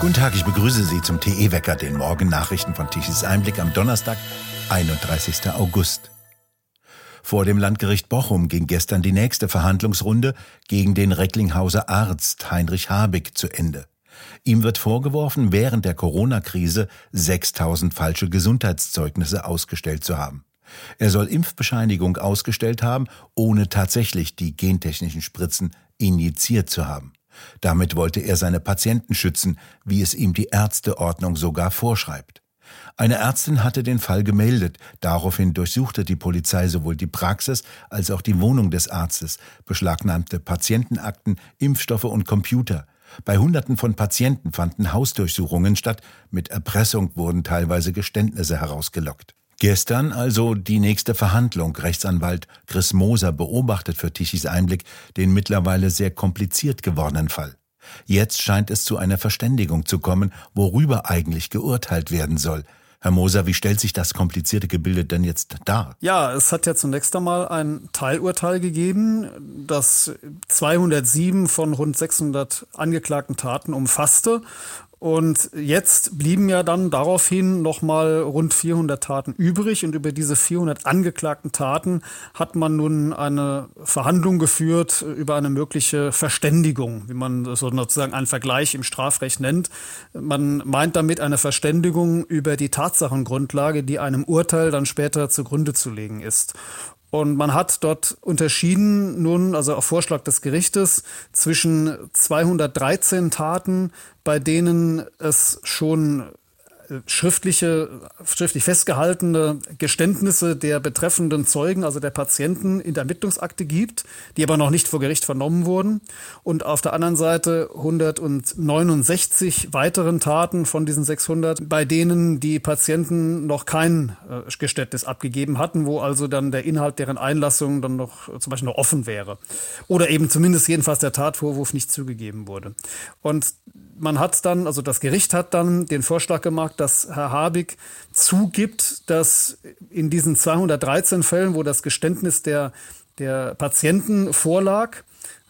Guten Tag, ich begrüße Sie zum TE-Wecker, den Morgennachrichten von Tichys Einblick am Donnerstag, 31. August. Vor dem Landgericht Bochum ging gestern die nächste Verhandlungsrunde gegen den Recklinghauser Arzt Heinrich Habig zu Ende. Ihm wird vorgeworfen, während der Corona-Krise 6000 falsche Gesundheitszeugnisse ausgestellt zu haben. Er soll Impfbescheinigung ausgestellt haben, ohne tatsächlich die gentechnischen Spritzen injiziert zu haben. Damit wollte er seine Patienten schützen, wie es ihm die Ärzteordnung sogar vorschreibt. Eine Ärztin hatte den Fall gemeldet. Daraufhin durchsuchte die Polizei sowohl die Praxis als auch die Wohnung des Arztes, beschlagnahmte Patientenakten, Impfstoffe und Computer. Bei Hunderten von Patienten fanden Hausdurchsuchungen statt. Mit Erpressung wurden teilweise Geständnisse herausgelockt. Gestern also die nächste Verhandlung. Rechtsanwalt Chris Moser beobachtet für Tichys Einblick den mittlerweile sehr kompliziert gewordenen Fall. Jetzt scheint es zu einer Verständigung zu kommen, worüber eigentlich geurteilt werden soll. Herr Moser, wie stellt sich das komplizierte Gebilde denn jetzt dar? Ja, es hat ja zunächst einmal ein Teilurteil gegeben, das 207 von rund 600 angeklagten Taten umfasste und jetzt blieben ja dann daraufhin nochmal rund 400 Taten übrig. Und über diese 400 angeklagten Taten hat man nun eine Verhandlung geführt über eine mögliche Verständigung, wie man sozusagen einen Vergleich im Strafrecht nennt. Man meint damit eine Verständigung über die Tatsachengrundlage, die einem Urteil dann später zugrunde zu legen ist. Und man hat dort unterschieden nun, also auf Vorschlag des Gerichtes, zwischen 213 Taten, bei denen es schon schriftliche, schriftlich festgehaltene Geständnisse der betreffenden Zeugen, also der Patienten, in der Ermittlungsakte gibt, die aber noch nicht vor Gericht vernommen wurden. Und auf der anderen Seite 169 weiteren Taten von diesen 600, bei denen die Patienten noch kein äh, Geständnis abgegeben hatten, wo also dann der Inhalt deren Einlassung dann noch zum Beispiel noch offen wäre. Oder eben zumindest jedenfalls der Tatvorwurf nicht zugegeben wurde. Und man hat dann, also das Gericht hat dann den Vorschlag gemacht, dass Herr Habig zugibt, dass in diesen 213 Fällen, wo das Geständnis der, der Patienten vorlag,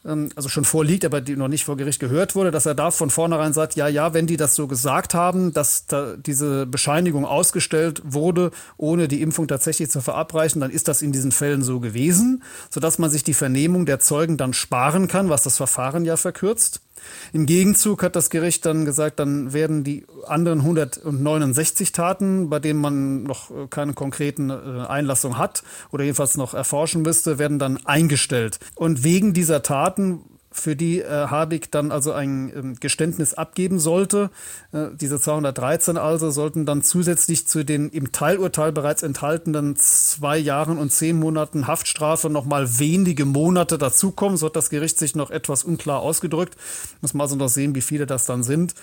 ähm, also schon vorliegt, aber die noch nicht vor Gericht gehört wurde, dass er da von vornherein sagt, ja, ja, wenn die das so gesagt haben, dass da diese Bescheinigung ausgestellt wurde, ohne die Impfung tatsächlich zu verabreichen, dann ist das in diesen Fällen so gewesen, sodass man sich die Vernehmung der Zeugen dann sparen kann, was das Verfahren ja verkürzt. Im Gegenzug hat das Gericht dann gesagt, dann werden die anderen 169 Taten, bei denen man noch äh, keine konkreten äh, Einlassung hat oder jedenfalls noch erforschen müsste, werden dann eingestellt. Und wegen dieser Taten für die äh, Habig dann also ein ähm, Geständnis abgeben sollte. Äh, diese 213 also sollten dann zusätzlich zu den im Teilurteil bereits enthaltenen zwei Jahren und zehn Monaten Haftstrafe nochmal wenige Monate dazukommen. So hat das Gericht sich noch etwas unklar ausgedrückt. Muss man also noch sehen, wie viele das dann sind.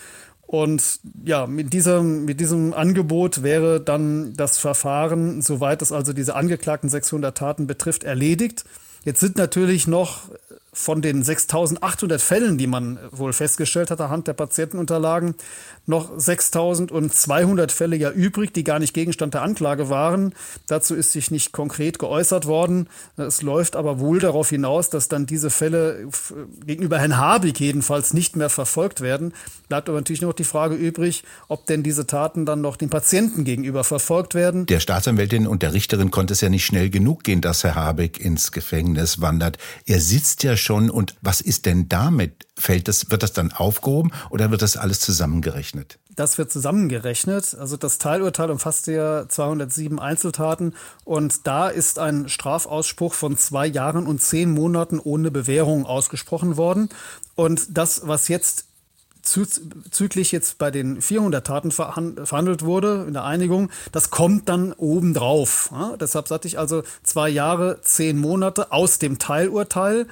Und ja, mit diesem, mit diesem Angebot wäre dann das Verfahren, soweit es also diese angeklagten 600 Taten betrifft, erledigt. Jetzt sind natürlich noch von den 6800 Fällen, die man wohl festgestellt hat anhand der Patientenunterlagen, noch 6200 Fälle ja übrig, die gar nicht Gegenstand der Anklage waren. Dazu ist sich nicht konkret geäußert worden. Es läuft aber wohl darauf hinaus, dass dann diese Fälle gegenüber Herrn Habig jedenfalls nicht mehr verfolgt werden. Bleibt aber natürlich noch die Frage übrig, ob denn diese Taten dann noch den Patienten gegenüber verfolgt werden. Der Staatsanwältin und der Richterin konnte es ja nicht schnell genug gehen, dass Herr Habig ins Gefängnis wandert. Er sitzt ja und was ist denn damit? Fällt das, wird das dann aufgehoben oder wird das alles zusammengerechnet? Das wird zusammengerechnet. Also das Teilurteil umfasst ja 207 Einzeltaten und da ist ein Strafausspruch von zwei Jahren und zehn Monaten ohne Bewährung ausgesprochen worden. Und das, was jetzt züglich jetzt bei den 400 Taten verhandelt wurde in der Einigung, das kommt dann obendrauf. Ja, deshalb sagte ich also zwei Jahre, zehn Monate aus dem Teilurteil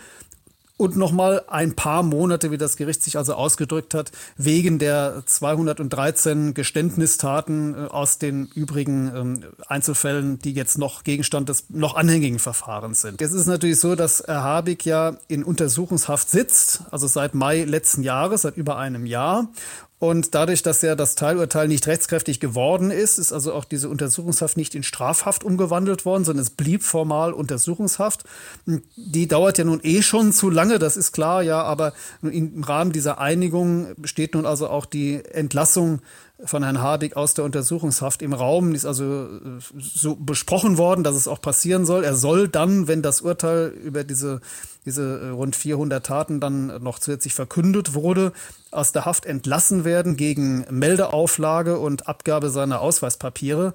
und nochmal ein paar Monate, wie das Gericht sich also ausgedrückt hat, wegen der 213 Geständnistaten äh, aus den übrigen ähm, Einzelfällen, die jetzt noch Gegenstand des noch anhängigen Verfahrens sind. Jetzt ist es natürlich so, dass Herr Habig ja in Untersuchungshaft sitzt, also seit Mai letzten Jahres, seit über einem Jahr. Und dadurch, dass ja das Teilurteil nicht rechtskräftig geworden ist, ist also auch diese Untersuchungshaft nicht in Strafhaft umgewandelt worden, sondern es blieb formal Untersuchungshaft. Die dauert ja nun eh schon zu lange, das ist klar, ja, aber im Rahmen dieser Einigung steht nun also auch die Entlassung von Herrn Hardig aus der Untersuchungshaft im Raum. Ist also äh, so besprochen worden, dass es auch passieren soll. Er soll dann, wenn das Urteil über diese, diese äh, rund 400 Taten dann noch zusätzlich verkündet wurde, aus der Haft entlassen werden gegen Meldeauflage und Abgabe seiner Ausweispapiere.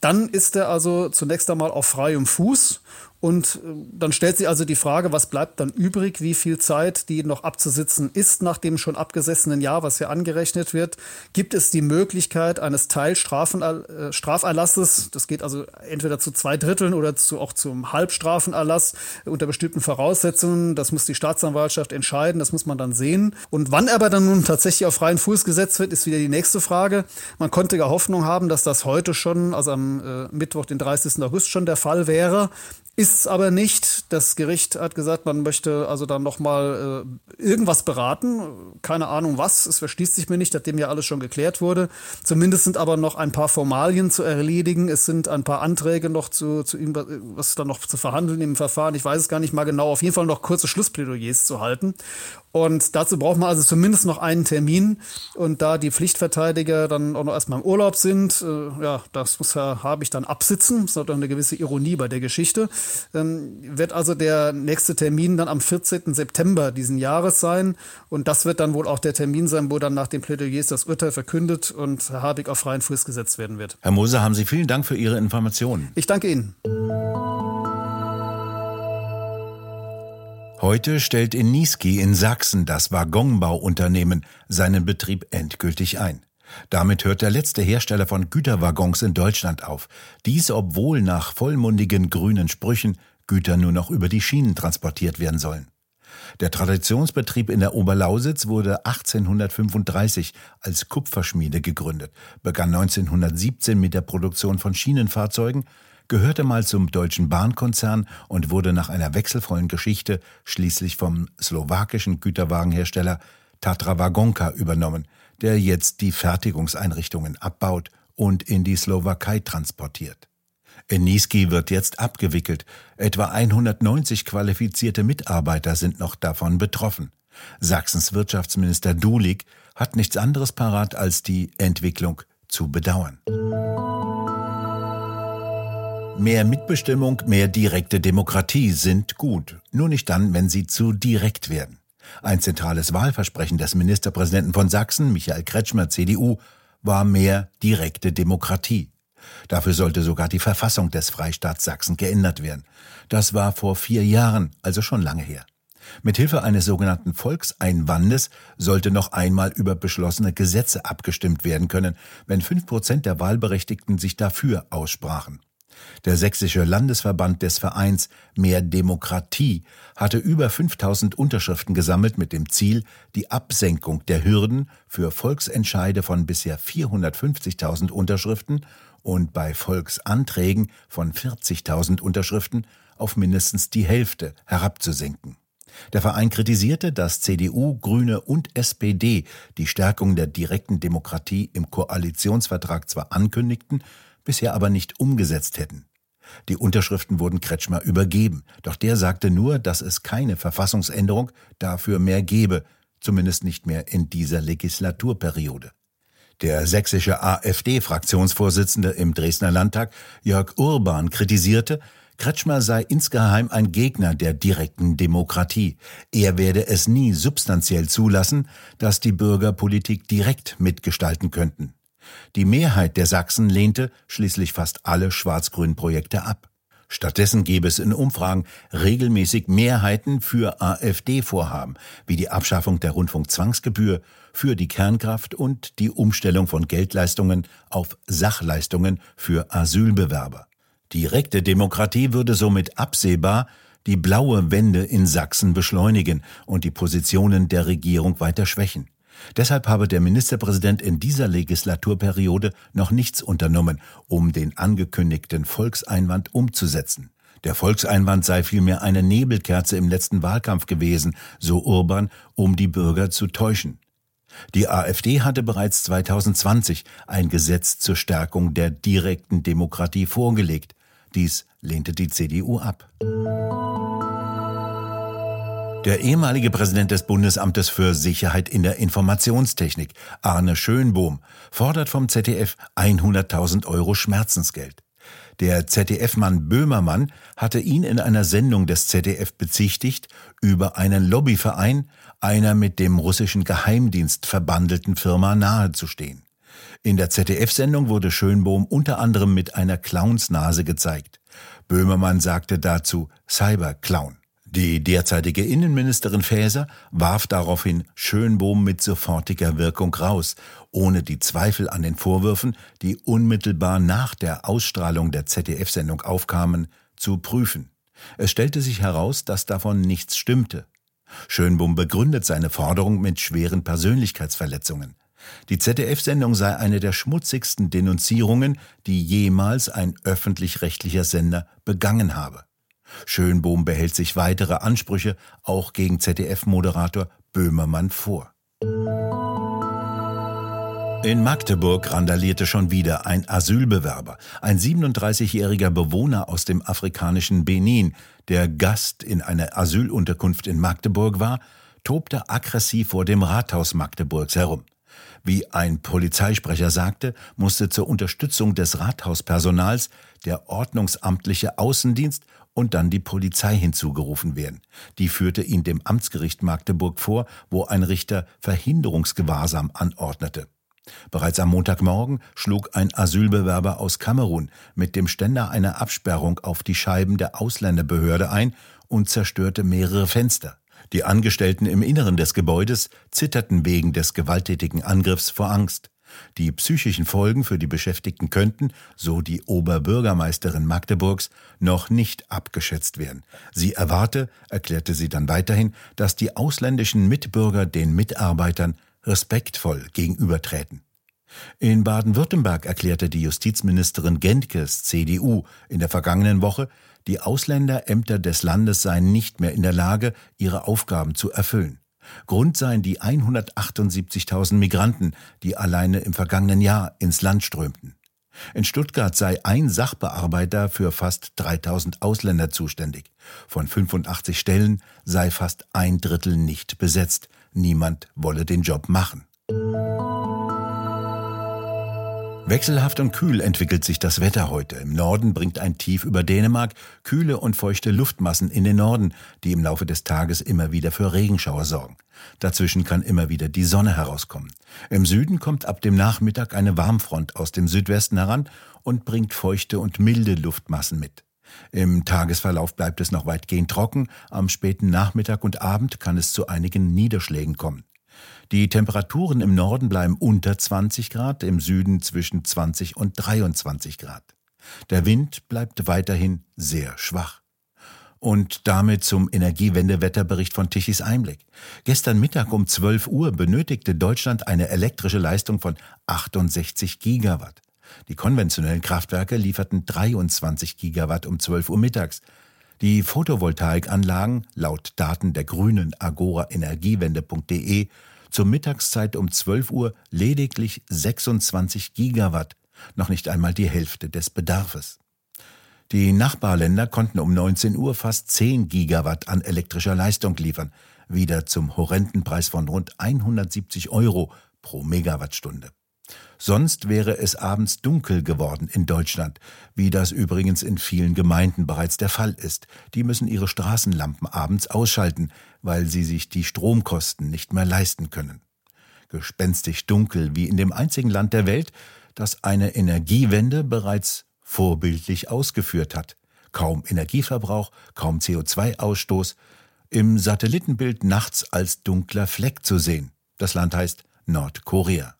Dann ist er also zunächst einmal auf freiem Fuß und äh, dann stellt sich also die Frage, was bleibt dann übrig, wie viel Zeit, die noch abzusitzen ist nach dem schon abgesessenen Jahr, was hier angerechnet wird. Gibt es die Möglichkeit eines Teilstraferlasses? Äh, das geht also entweder zu zwei Dritteln oder zu, auch zum Halbstrafenerlass unter bestimmten Voraussetzungen. Das muss die Staatsanwaltschaft entscheiden, das muss man dann sehen. Und wann aber dann nun tatsächlich auf freien Fuß gesetzt wird, ist wieder die nächste Frage. Man konnte ja Hoffnung haben, dass das heute schon, also am äh, Mittwoch, den 30. August schon der Fall wäre. Ist aber nicht. Das Gericht hat gesagt, man möchte also dann nochmal äh, irgendwas beraten. Keine Ahnung was. Es verschließt sich mir nicht, nachdem ja alles schon geklärt wurde. Zumindest sind aber noch ein paar Formalien zu erledigen. Es sind ein paar Anträge noch zu, zu was dann noch zu verhandeln im Verfahren. Ich weiß es gar nicht mal genau. Auf jeden Fall noch kurze Schlussplädoyers zu halten. Und dazu braucht man also zumindest noch einen Termin. Und da die Pflichtverteidiger dann auch noch erstmal im Urlaub sind, äh, ja, das muss Herr Habich dann absitzen. Das ist doch eine gewisse Ironie bei der Geschichte. Ähm, wird also der nächste Termin dann am 14. September diesen Jahres sein. Und das wird dann wohl auch der Termin sein, wo dann nach den Plädoyers das Urteil verkündet und Herr Habig auf freien Fuß gesetzt werden wird. Herr Moser, haben Sie vielen Dank für Ihre Informationen. Ich danke Ihnen. Heute stellt in Niesky in Sachsen das Waggonbauunternehmen seinen Betrieb endgültig ein. Damit hört der letzte Hersteller von Güterwaggons in Deutschland auf. Dies, obwohl nach vollmundigen grünen Sprüchen Güter nur noch über die Schienen transportiert werden sollen. Der Traditionsbetrieb in der Oberlausitz wurde 1835 als Kupferschmiede gegründet, begann 1917 mit der Produktion von Schienenfahrzeugen gehörte mal zum deutschen Bahnkonzern und wurde nach einer wechselvollen Geschichte schließlich vom slowakischen Güterwagenhersteller Tatra Wagonka übernommen, der jetzt die Fertigungseinrichtungen abbaut und in die Slowakei transportiert. In Niski wird jetzt abgewickelt. Etwa 190 qualifizierte Mitarbeiter sind noch davon betroffen. Sachsens Wirtschaftsminister Dulig hat nichts anderes parat als die Entwicklung zu bedauern. Mehr Mitbestimmung, mehr direkte Demokratie sind gut, nur nicht dann, wenn sie zu direkt werden. Ein zentrales Wahlversprechen des Ministerpräsidenten von Sachsen, Michael Kretschmer, CDU, war mehr direkte Demokratie. Dafür sollte sogar die Verfassung des Freistaats Sachsen geändert werden. Das war vor vier Jahren, also schon lange her. Mit Hilfe eines sogenannten Volkseinwandes sollte noch einmal über beschlossene Gesetze abgestimmt werden können, wenn fünf Prozent der Wahlberechtigten sich dafür aussprachen. Der sächsische Landesverband des Vereins Mehr Demokratie hatte über 5000 Unterschriften gesammelt mit dem Ziel, die Absenkung der Hürden für Volksentscheide von bisher 450.000 Unterschriften und bei Volksanträgen von 40.000 Unterschriften auf mindestens die Hälfte herabzusenken. Der Verein kritisierte, dass CDU, Grüne und SPD die Stärkung der direkten Demokratie im Koalitionsvertrag zwar ankündigten, bisher aber nicht umgesetzt hätten. Die Unterschriften wurden Kretschmer übergeben, doch der sagte nur, dass es keine Verfassungsänderung dafür mehr gebe, zumindest nicht mehr in dieser Legislaturperiode. Der sächsische AfD-Fraktionsvorsitzende im Dresdner Landtag, Jörg Urban, kritisierte, Kretschmer sei insgeheim ein Gegner der direkten Demokratie. Er werde es nie substanziell zulassen, dass die Bürger Politik direkt mitgestalten könnten. Die Mehrheit der Sachsen lehnte schließlich fast alle schwarz-grünen Projekte ab. Stattdessen gäbe es in Umfragen regelmäßig Mehrheiten für AfD-Vorhaben, wie die Abschaffung der Rundfunkzwangsgebühr, für die Kernkraft und die Umstellung von Geldleistungen auf Sachleistungen für Asylbewerber. Direkte Demokratie würde somit absehbar die blaue Wende in Sachsen beschleunigen und die Positionen der Regierung weiter schwächen. Deshalb habe der Ministerpräsident in dieser Legislaturperiode noch nichts unternommen, um den angekündigten Volkseinwand umzusetzen. Der Volkseinwand sei vielmehr eine Nebelkerze im letzten Wahlkampf gewesen, so Urban, um die Bürger zu täuschen. Die AfD hatte bereits 2020 ein Gesetz zur Stärkung der direkten Demokratie vorgelegt. Dies lehnte die CDU ab. Der ehemalige Präsident des Bundesamtes für Sicherheit in der Informationstechnik, Arne Schönbohm, fordert vom ZDF 100.000 Euro Schmerzensgeld. Der ZDF-Mann Böhmermann hatte ihn in einer Sendung des ZDF bezichtigt, über einen Lobbyverein einer mit dem russischen Geheimdienst verbandelten Firma nahezustehen. In der ZDF-Sendung wurde Schönbohm unter anderem mit einer Clownsnase gezeigt. Böhmermann sagte dazu Cyberclown. Die derzeitige Innenministerin Faeser warf daraufhin Schönbohm mit sofortiger Wirkung raus, ohne die Zweifel an den Vorwürfen, die unmittelbar nach der Ausstrahlung der ZDF-Sendung aufkamen, zu prüfen. Es stellte sich heraus, dass davon nichts stimmte. Schönbohm begründet seine Forderung mit schweren Persönlichkeitsverletzungen. Die ZDF-Sendung sei eine der schmutzigsten Denunzierungen, die jemals ein öffentlich-rechtlicher Sender begangen habe. Schönbohm behält sich weitere Ansprüche auch gegen ZDF-Moderator Böhmermann vor. In Magdeburg randalierte schon wieder ein Asylbewerber, ein 37-jähriger Bewohner aus dem afrikanischen Benin, der Gast in einer Asylunterkunft in Magdeburg war, tobte aggressiv vor dem Rathaus Magdeburgs herum. Wie ein Polizeisprecher sagte, musste zur Unterstützung des Rathauspersonals der ordnungsamtliche Außendienst und dann die Polizei hinzugerufen werden. Die führte ihn dem Amtsgericht Magdeburg vor, wo ein Richter Verhinderungsgewahrsam anordnete. Bereits am Montagmorgen schlug ein Asylbewerber aus Kamerun mit dem Ständer einer Absperrung auf die Scheiben der Ausländerbehörde ein und zerstörte mehrere Fenster. Die Angestellten im Inneren des Gebäudes zitterten wegen des gewalttätigen Angriffs vor Angst. Die psychischen Folgen für die Beschäftigten könnten, so die Oberbürgermeisterin Magdeburgs, noch nicht abgeschätzt werden. Sie erwarte, erklärte sie dann weiterhin, dass die ausländischen Mitbürger den Mitarbeitern respektvoll gegenübertreten. In Baden-Württemberg erklärte die Justizministerin Gentkes CDU in der vergangenen Woche, die Ausländerämter des Landes seien nicht mehr in der Lage, ihre Aufgaben zu erfüllen. Grund seien die 178.000 Migranten, die alleine im vergangenen Jahr ins Land strömten. In Stuttgart sei ein Sachbearbeiter für fast 3000 Ausländer zuständig. Von 85 Stellen sei fast ein Drittel nicht besetzt. Niemand wolle den Job machen. Wechselhaft und kühl entwickelt sich das Wetter heute. Im Norden bringt ein Tief über Dänemark kühle und feuchte Luftmassen in den Norden, die im Laufe des Tages immer wieder für Regenschauer sorgen. Dazwischen kann immer wieder die Sonne herauskommen. Im Süden kommt ab dem Nachmittag eine Warmfront aus dem Südwesten heran und bringt feuchte und milde Luftmassen mit. Im Tagesverlauf bleibt es noch weitgehend trocken, am späten Nachmittag und Abend kann es zu einigen Niederschlägen kommen. Die Temperaturen im Norden bleiben unter 20 Grad, im Süden zwischen 20 und 23 Grad. Der Wind bleibt weiterhin sehr schwach. Und damit zum Energiewendewetterbericht von Tichys Einblick. Gestern Mittag um 12 Uhr benötigte Deutschland eine elektrische Leistung von 68 Gigawatt. Die konventionellen Kraftwerke lieferten 23 Gigawatt um 12 Uhr mittags. Die Photovoltaikanlagen, laut Daten der grünen Agora Energiewende.de, zur Mittagszeit um 12 Uhr lediglich 26 Gigawatt, noch nicht einmal die Hälfte des Bedarfes. Die Nachbarländer konnten um 19 Uhr fast 10 Gigawatt an elektrischer Leistung liefern, wieder zum horrenden Preis von rund 170 Euro pro Megawattstunde. Sonst wäre es abends dunkel geworden in Deutschland, wie das übrigens in vielen Gemeinden bereits der Fall ist. Die müssen ihre Straßenlampen abends ausschalten, weil sie sich die Stromkosten nicht mehr leisten können. Gespenstisch dunkel wie in dem einzigen Land der Welt, das eine Energiewende bereits vorbildlich ausgeführt hat. Kaum Energieverbrauch, kaum CO2-Ausstoß, im Satellitenbild nachts als dunkler Fleck zu sehen. Das Land heißt Nordkorea.